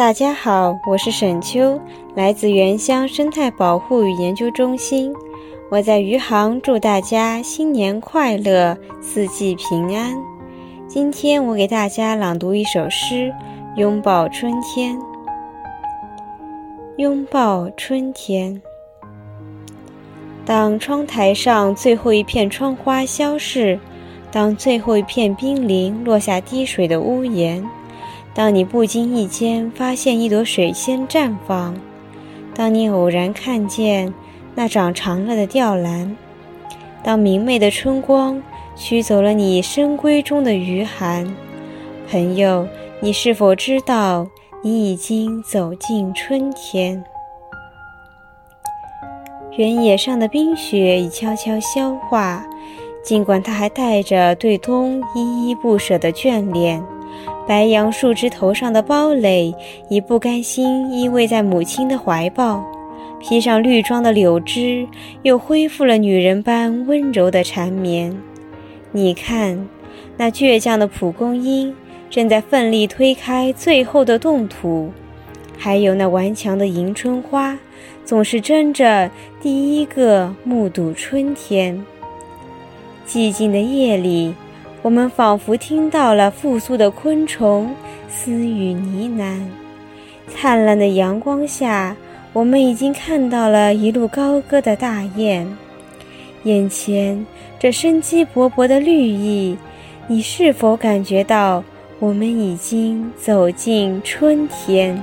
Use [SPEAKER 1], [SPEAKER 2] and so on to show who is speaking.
[SPEAKER 1] 大家好，我是沈秋，来自原乡生态保护与研究中心。我在余杭祝大家新年快乐，四季平安。今天我给大家朗读一首诗《拥抱春天》。拥抱春天，当窗台上最后一片窗花消逝，当最后一片冰凌落下滴水的屋檐。当你不经意间发现一朵水仙绽放，当你偶然看见那长长了的吊兰，当明媚的春光驱走了你深闺中的余寒，朋友，你是否知道你已经走进春天？原野上的冰雪已悄悄消化，尽管它还带着对冬依依不舍的眷恋。白杨树枝头上的堡垒已不甘心依偎在母亲的怀抱，披上绿装的柳枝又恢复了女人般温柔的缠绵。你看，那倔强的蒲公英正在奋力推开最后的冻土，还有那顽强的迎春花，总是争着第一个目睹春天。寂静的夜里。我们仿佛听到了复苏的昆虫私语呢喃，灿烂的阳光下，我们已经看到了一路高歌的大雁。眼前这生机勃勃的绿意，你是否感觉到我们已经走进春天？